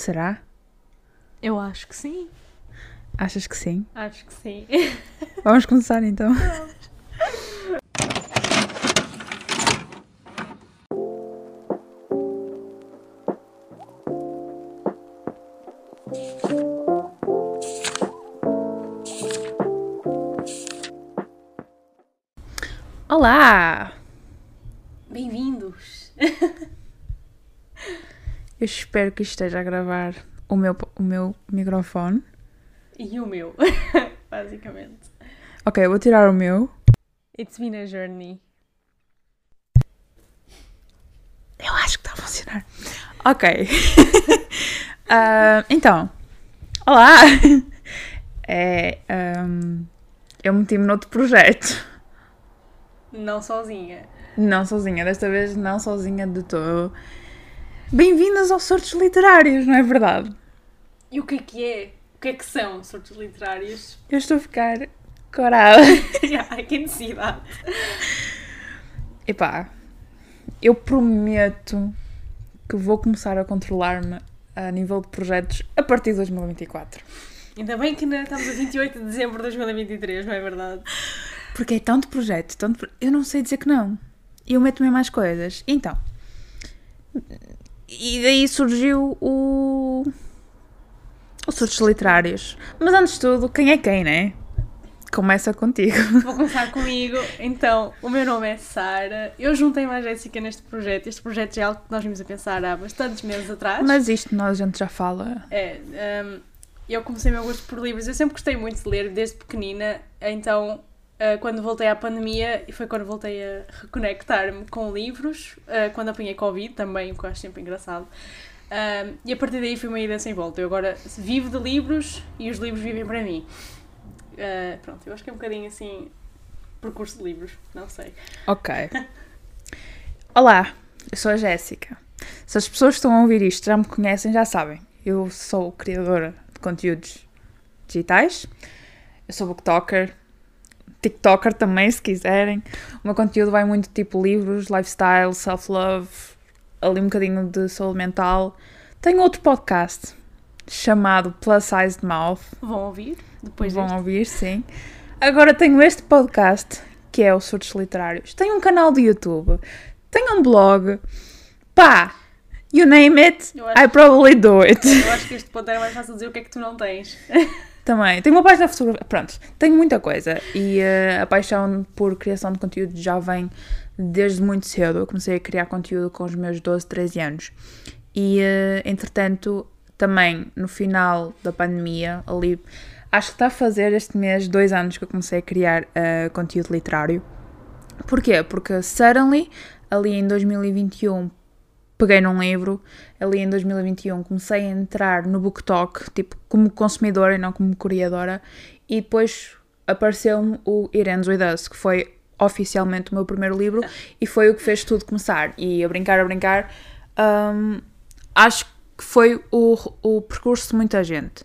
Será? Eu acho que sim. Achas que sim? Acho que sim. Vamos começar então. Olá! Bem-vindos. Eu espero que esteja a gravar o meu, o meu microfone. E o meu, basicamente. Ok, eu vou tirar o meu. It's been a journey. Eu acho que está a funcionar. Ok. Ah, então, olá! É, ahm, eu meti-me noutro projeto. Não sozinha. Não sozinha, desta vez não sozinha de todo. Bem-vindas aos Sortos Literários, não é verdade? E o que é que é? O que é que são sortos literários? Eu estou a ficar corada. Ai, que necessidade. Epá, eu prometo que vou começar a controlar-me a nível de projetos a partir de 2024. Ainda bem que ainda estamos a 28 de dezembro de 2023, não é verdade? Porque é tanto projeto, tanto Eu não sei dizer que não. E eu meto-me mais coisas. Então. E daí surgiu o. Os surtos literários. Mas antes de tudo, quem é quem, né? Começa contigo. Vou começar comigo. Então, o meu nome é Sara. Eu juntei-me à Jéssica neste projeto. Este projeto já é algo que nós vimos a pensar há bastantes meses atrás. Mas isto nós a gente já fala. É, hum, eu comecei o meu gosto por livros. Eu sempre gostei muito de ler, desde pequenina. Então, ah, quando voltei à pandemia, e foi quando voltei a reconectar-me com livros, ah, quando apanhei Covid também, o que eu acho sempre engraçado. Hum, e a partir daí foi uma ida sem volta. Eu agora vivo de livros e os livros vivem para mim. Pronto, eu acho que é um bocadinho assim. Percurso de livros, não sei. Ok. Olá, eu sou a Jéssica. Se as pessoas que estão a ouvir isto já me conhecem, já sabem. Eu sou criadora de conteúdos digitais. Eu sou booktalker. TikToker também, se quiserem. O meu conteúdo vai muito tipo livros, lifestyle, self-love, ali um bocadinho de saúde mental. Tenho outro podcast chamado Plus Sized Mouth. Vão ouvir depois Vão deste? ouvir, sim. Agora tenho este podcast, que é o Surtos Literários. Tenho um canal de YouTube. Tenho um blog. Pá! You name it, acho- I probably do it. Eu acho que este ponto era mais fácil dizer o que é que tu não tens. Também. Tenho uma página de. Pronto, tenho muita coisa. E eh, a paixão por criação de conteúdo já vem desde muito cedo. Eu comecei a criar conteúdo com os meus 12, 13 anos. E, eh, entretanto, também no final da pandemia, ali, acho que está a fazer este mês dois anos que eu comecei a criar eh, conteúdo literário. Porquê? Porque suddenly, ali em 2021, peguei num livro, ali em 2021 comecei a entrar no BookTok, tipo, como consumidora e não como criadora, e depois apareceu-me o It Ends With Us, que foi oficialmente o meu primeiro livro, e foi o que fez tudo começar. E a brincar, a brincar, hum, acho que foi o, o percurso de muita gente.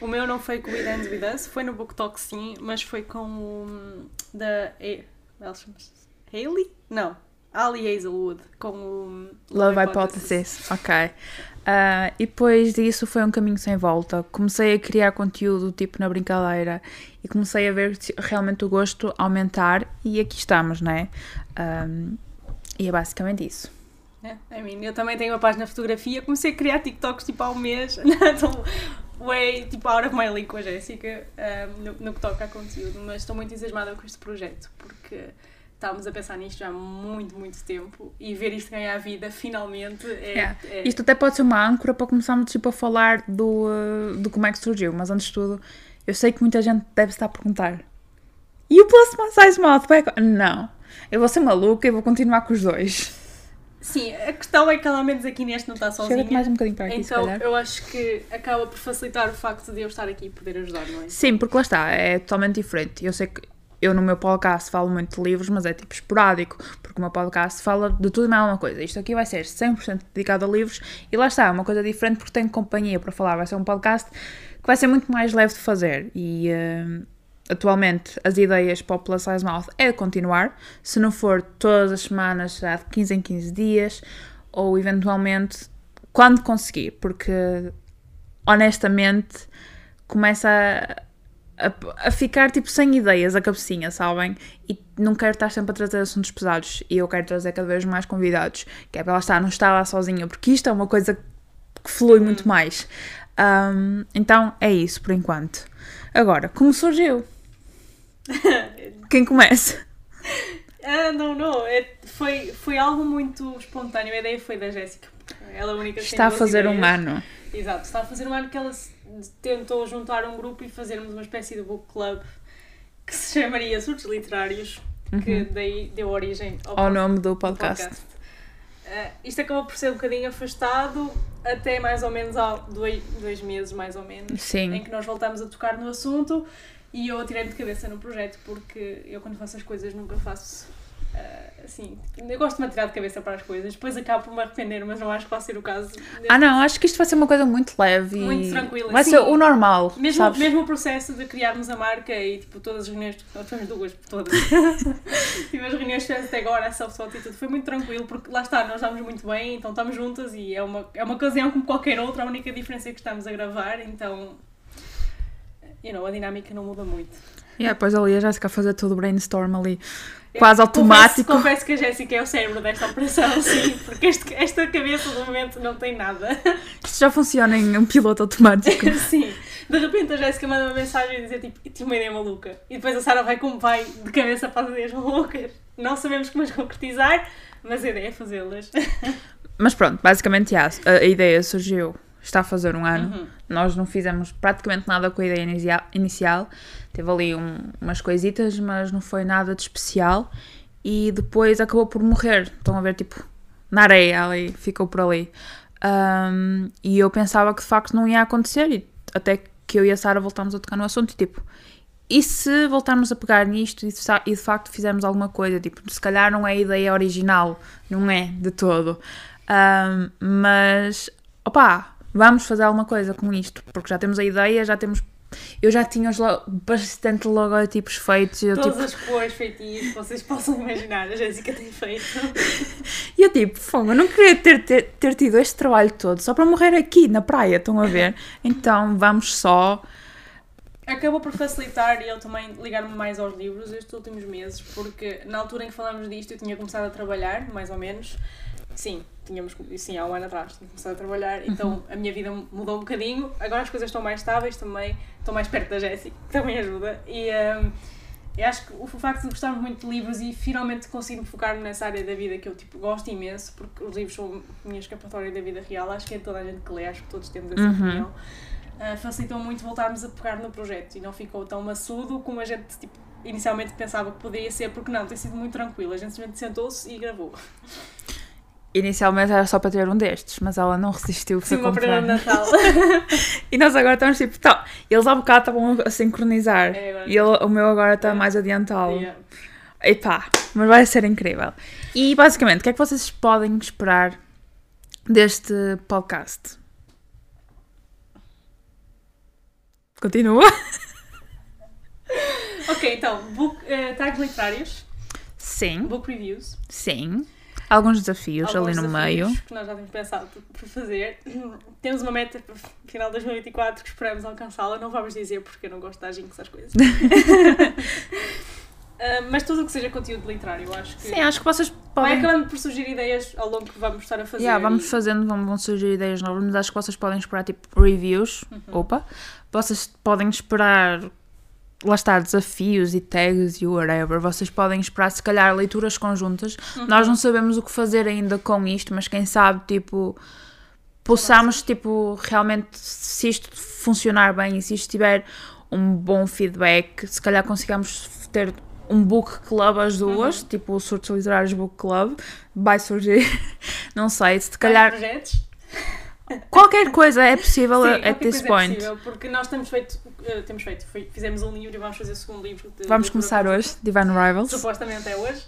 O meu não foi com o It Ends With Us, foi no Book Talk sim, mas foi com o da ela chama-se Hayley? Não, Ali Hazelwood, com o Love Hypothesis, ok. Ah, e depois disso foi um caminho sem volta. Comecei a criar conteúdo tipo na brincadeira e comecei a ver realmente o gosto aumentar e aqui estamos, né? Ahm, e é basicamente isso. É, I mean, eu também tenho uma página de fotografia, comecei a criar TikToks tipo há um mês, então, way, tipo out of my league com a Jéssica, um, no, no que toca a conteúdo, mas estou muito entusiasmada com este projeto, porque estávamos a pensar nisto já há muito, muito tempo e ver isto ganhar vida finalmente é. Yeah. é- Isto até pode ser uma âncora para começarmos tipo, a falar do, uh, do como é que surgiu, mas antes de tudo, eu sei que muita gente deve estar a perguntar: e o Plus Size Mouth? vai co-?" Não, eu vou ser maluca e vou continuar com os dois. Sim, a questão é que ela ao menos aqui neste não está sozinha. Chega-te mais um bocadinho para aqui, Então eu acho que acaba por facilitar o facto de eu estar aqui e poder ajudar, não é? Sim, porque lá está, é totalmente diferente. Eu sei que eu no meu podcast falo muito de livros, mas é tipo esporádico, porque o meu podcast fala de tudo e mais alguma coisa. Isto aqui vai ser 100% dedicado a livros e lá está, é uma coisa diferente porque tenho companhia para falar. Vai ser um podcast que vai ser muito mais leve de fazer e eh, atualmente as ideias para o Plus Size Mouth é continuar, se não for todas as semanas, será de 15 em 15 dias ou eventualmente quando conseguir, porque honestamente começa a, a, a, ficar tipo sem ideias a cabecinha, sabem? E não quero estar sempre a trazer assuntos pesados e eu quero trazer cada vez mais convidados, que é para ela estar, não estar lá sozinha, porque isto é uma coisa que flui muito hum. mais. Um, então é isso por enquanto. Agora, como surgiu? Quem começa? Ah, não, não. É, foi, algo muito espontâneo. A ideia foi da Jéssica. Ela é a única que Está a fazer ideias. um ano. Exato, está a fazer um ano que ela tentou juntar um grupo e fazermos uma espécie de book club que se chamaria Surtos Literários, uhum. que daí deu origem ao, ao nome do podcast. podcast. Uh, isto acabou por ser um bocadinho afastado até mais ou menos há dois, dois meses, mais ou menos, Sim. em que nós voltamos a tocar no assunto e eu atirei-me de cabeça no projeto porque eu quando faço as coisas nunca faço Uh, assim, eu gosto de me atirar de cabeça para as coisas, depois acabo por me arrepender, mas não acho que vai ser o caso. Ah, não, acho que isto vai ser uma coisa muito leve muito tranquila. Vai ser o normal. Mesmo, sabes? mesmo o processo de criarmos a marca e tipo, todas as reuniões, nós tivemos duas, todas. Tive as reuniões que até agora, a software e tudo, foi muito tranquilo, porque lá está, nós estamos muito bem, então estamos juntas e é uma, é uma ocasião como qualquer outra, a única diferença é que estamos a gravar, então. You know, a dinâmica não muda muito. E yeah, depois ali a Jéssica a fazer todo o brainstorm ali quase automático. Confesso, confesso que a Jéssica é o cérebro desta operação, sim, porque este, esta cabeça do momento não tem nada. Isto já funciona em um piloto automático. sim. De repente a Jéssica manda uma mensagem e diz tipo, tive uma ideia maluca. E depois a Sara vai como vai de cabeça para as ideias malucas. Não sabemos como as concretizar, mas a ideia é fazê-las. Mas pronto, basicamente a, a ideia surgiu está a fazer um ano. Uhum. Nós não fizemos praticamente nada com a ideia inicial. Teve ali um, umas coisitas, mas não foi nada de especial. E depois acabou por morrer. Estão a ver, tipo, na areia ali, ficou por ali. Um, e eu pensava que de facto não ia acontecer. E até que eu e a Sara voltámos a tocar no assunto. E tipo, e se voltarmos a pegar nisto e de facto fizermos alguma coisa? Tipo, se calhar não é a ideia original, não é de todo. Um, mas, opá, vamos fazer alguma coisa com isto, porque já temos a ideia, já temos. Eu já tinha os lo... bastante logotipos feitos. Eu, Todas tipo... as cores feitiças que vocês possam imaginar, a Jéssica tem feito. e eu tipo, fogo, eu não queria ter, ter, ter tido este trabalho todo só para morrer aqui na praia, estão a ver? Então vamos só. Acabou por facilitar e eu também ligar-me mais aos livros estes últimos meses, porque na altura em que falamos disto eu tinha começado a trabalhar, mais ou menos. Sim, tínhamos, sim, há um ano atrás, tinha começado a trabalhar, uhum. então a minha vida mudou um bocadinho. Agora as coisas estão mais estáveis também, estou mais perto da Jéssica, que também ajuda. E um, eu acho que o facto de gostarmos muito de livros e finalmente conseguir me focar nessa área da vida que eu tipo, gosto imenso, porque os livros são a minha escapatória da vida real, acho que é toda a gente que lê, acho que todos temos essa uhum. opinião. Uh, facilitou muito voltarmos a pegar no projeto e não ficou tão maçudo como a gente tipo, inicialmente pensava que poderia ser, porque não, tem sido muito tranquilo. A gente simplesmente sentou-se e gravou. Inicialmente era só para ter um destes, mas ela não resistiu. Sim, uma para Natal. e nós agora estamos tipo, tá, eles há bocado estavam a sincronizar é, e ele, o meu agora está é. mais adiantado. Yeah. Epá, mas vai ser incrível. E basicamente, o que é que vocês podem esperar deste podcast? Continua. ok, então, book, uh, tags literários. Sim. Book reviews. Sim. Alguns desafios Alguns ali no desafios meio. que nós já temos pensado por fazer. Temos uma meta para o final de 2024 que esperamos alcançá-la. Não vamos dizer porque eu não gosto de dar jinx às coisas. Uh, mas tudo o que seja conteúdo literário, eu acho que. Sim, acho que vocês podem. Vai acabando por surgir ideias ao longo que vamos estar a fazer. Yeah, vamos e... fazendo, vão, vão surgir ideias novas, mas acho que vocês podem esperar tipo reviews. Uhum. Opa! Vocês podem esperar lá está, desafios e tags e whatever. Vocês podem esperar, se calhar, leituras conjuntas. Uhum. Nós não sabemos o que fazer ainda com isto, mas quem sabe, tipo, possamos, tipo, realmente, se isto funcionar bem e se isto tiver um bom feedback, se calhar consigamos ter um book club as duas, uhum. tipo o Surtos Literários Book Club, vai surgir, não sei, se calhar... projetos? Qualquer coisa é possível Sim, at this é point. Possível, porque nós temos feito, uh, temos feito, fizemos um livro e vamos fazer o segundo livro. De, vamos começar hoje, Divine Rivals. Supostamente é hoje.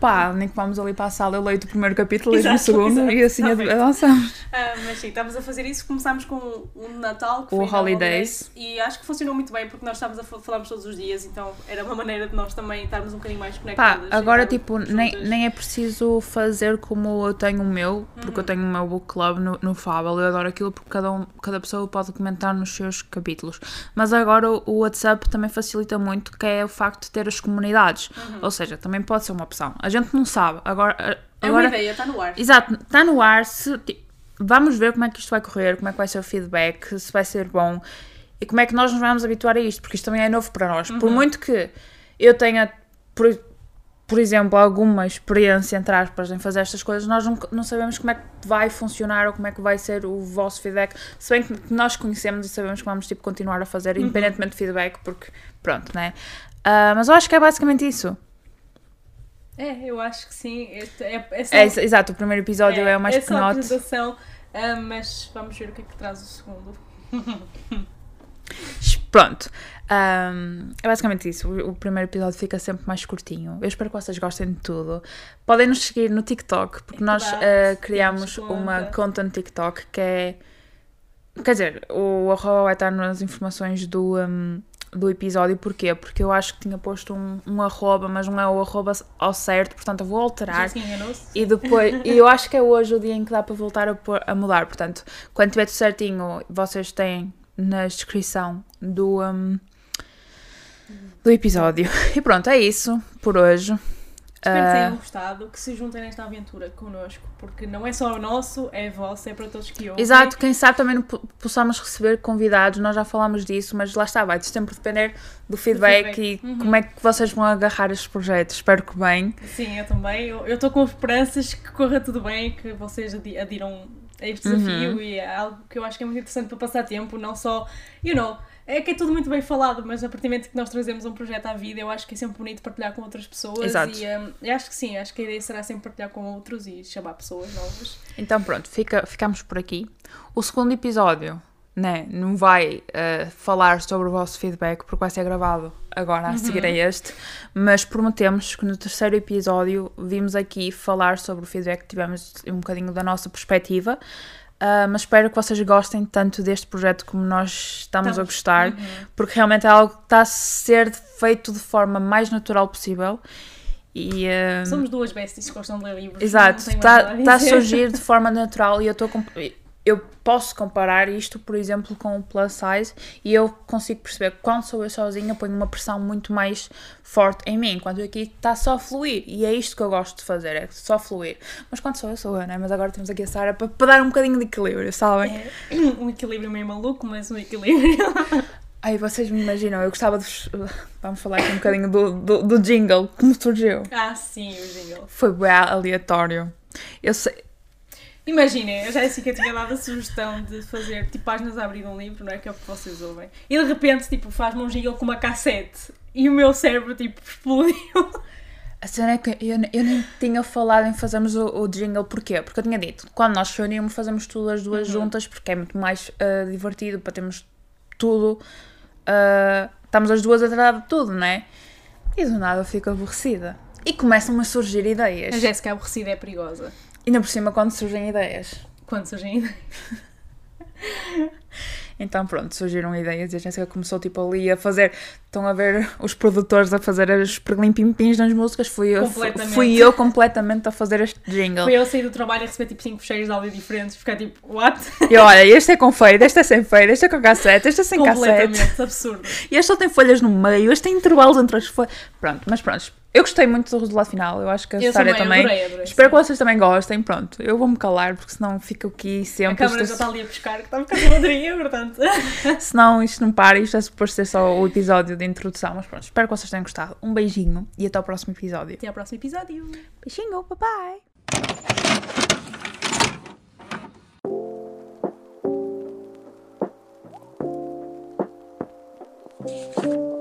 Pá, nem que vamos ali para a sala, eu leio o primeiro capítulo, leio o segundo exato, e assim avançamos. Uh, mas sim, estamos a fazer isso. Começámos com um Natal, que o foi Holidays. E acho que funcionou muito bem porque nós estávamos a falarmos todos os dias, então era uma maneira de nós também estarmos um bocadinho mais conectados. Pá, agora tipo, nem, nem é preciso fazer como eu tenho o meu, porque uhum. eu tenho o meu book club no, no Fable eu adoro aquilo porque cada, um, cada pessoa pode comentar nos seus capítulos. Mas agora o, o WhatsApp também facilita muito, que é o facto de ter as comunidades. Ou seja, também pode ser uma opção. A gente não sabe. Agora, É agora uma ideia, está no ar. Exato, está no ar. Se, vamos ver como é que isto vai correr, como é que vai ser o feedback, se vai ser bom e como é que nós nos vamos habituar a isto, porque isto também é novo para nós. Por muito que eu tenha, por, por exemplo, alguma experiência, entre aspas, em fazer estas coisas, nós não, não sabemos como é que vai funcionar ou como é que vai ser o vosso feedback. Se bem que nós conhecemos e sabemos que vamos tipo, continuar a fazer, independentemente de feedback, porque pronto, né? Ah, mas eu acho que é basicamente isso. É, eu acho que sim. Este é, é só, É, ex- exato, o primeiro episódio é, o mais é só a apresentação, ah, mas vamos ver o que é que traz o segundo. Pronto. Ahm, é basicamente isso. O, o primeiro episódio fica sempre mais curtinho. Eu espero que vocês gostem de tudo. Podem nos seguir no TikTok, porque É nós ah, criamos temos uma conta. conta no TikTok que é. Quer dizer, o arroba vai estar nas informações do, ahm, do episódio. Porquê? Porque eu acho que tinha posto um, um arroba, mas não é o arroba ao certo, portanto eu vou alterar. Enganou-se? E depois, e eu acho que é hoje o dia em que dá para voltar a, pôr- a mudar. Portanto, quando tiver tudo certinho, vocês têm na descrição do, um, do episódio. E pronto, é isso por hoje. Espero que Ah, tenham gostado, que se juntem nesta aventura connosco, porque não é só o nosso, é vosso, é para todos que ouvem. Exato, quem sabe também possamos receber convidados, nós já falámos disso, mas lá está, vai sempre depender do feedback, feedback. e Uhum. como é que vocês vão agarrar estes projetos. Espero que bem. Sim, eu também. Eu estou com esperanças que corra tudo bem, que vocês adi- adiram a este Uhum. desafio e é algo que eu acho que é muito interessante para passar tempo, não só, you know, é que é tudo muito bem falado, mas a partir do momento que nós trazemos um projeto à vida, eu acho que é sempre bonito partilhar com outras pessoas Exato. e eu acho que sim, acho que a ideia será sempre partilhar com outros e chamar pessoas novas. Então pronto, fica, ficamos por aqui. O segundo episódio né, não vai eh, falar sobre o vosso feedback porque vai ser gravado agora a seguir a este, mas prometemos que no terceiro episódio vimos aqui falar sobre o feedback que tivemos um bocadinho da nossa perspectiva. Ah, mas espero que vocês gostem tanto deste projeto como nós estamos a Estamos. gostar, Uhum. porque realmente é algo que está a ser feito de forma mais natural possível. E, ah, Somos duas besties que gostam de ler livros. Exato, está tá a surgir de forma natural e eu estou eu posso comparar isto, por exemplo, com o plus size e eu consigo perceber que quando sou eu sozinha ponho uma pressão muito mais forte em mim, enquanto aqui está só a fluir e é isto que eu gosto de fazer, é só fluir. Mas quando sou eu, sou eu, né? Mas agora temos aqui a Sara para, para dar um bocadinho de equilíbrio, sabem? É um equilíbrio meio maluco, mas um equilíbrio. Ai, vocês me imaginam, eu gostava de. Vamos falar aqui um bocadinho do, do, do jingle, como surgiu. ah, sim, o jingle. Foi bem aleatório. Eu sei, Imaginem, a Jéssica tinha dado a sugestão de fazer tipo páginas a abrir um livro, não é? Que é o que vocês ouvem. E de repente, tipo, faz-me um jingle com uma cassete. E o meu cérebro, tipo, explodiu. A cena é que eu, eu nem tinha falado em fazermos o, o jingle, porquê? Porque eu tinha dito, quando nós reunimos fazemos tudo as duas juntas, porque é muito mais ah, divertido para termos tudo, ah, estamos as duas a tratar de tudo, não é? E do nada eu fico aborrecida. E começam a surgir ideias. A Jéssica aborrecida é perigosa. Ainda por cima quando surgem ideias. Quando surgem ideias. Então pronto, surgiram ideias e a Jéssica começou tipo ali a fazer. Estão a ver os produtores a fazer os perlim-pim-pins nas músicas. Fui eu, Completamente. fui eu completamente a fazer este jingle. Foi eu sair do trabalho e receber tipo 5 fecheiros de áudio diferentes. Ficar tipo, what? E olha, este é com fade, este é sem fade, este é com cassete, este é sem cassete. Completamente absurdo. E este só tem folhas no meio, este tem intervalos entre as folhas. Pronto, mas pronto. Eu gostei muito do resultado final, eu acho que a Eu Sara também, adorei, adorei. Espero sim. que vocês também gostem. Pronto, eu vou-me calar porque senão fica aqui A sempre. câmara já está ali a pescar, que está um bocado bateria, portanto. Senão isto não para, isto é suposto ser só o episódio de introdução. Mas pronto, espero que vocês tenham gostado. Um beijinho e até ao próximo episódio. Até ao próximo episódio. Beijinho, bye bye! Thank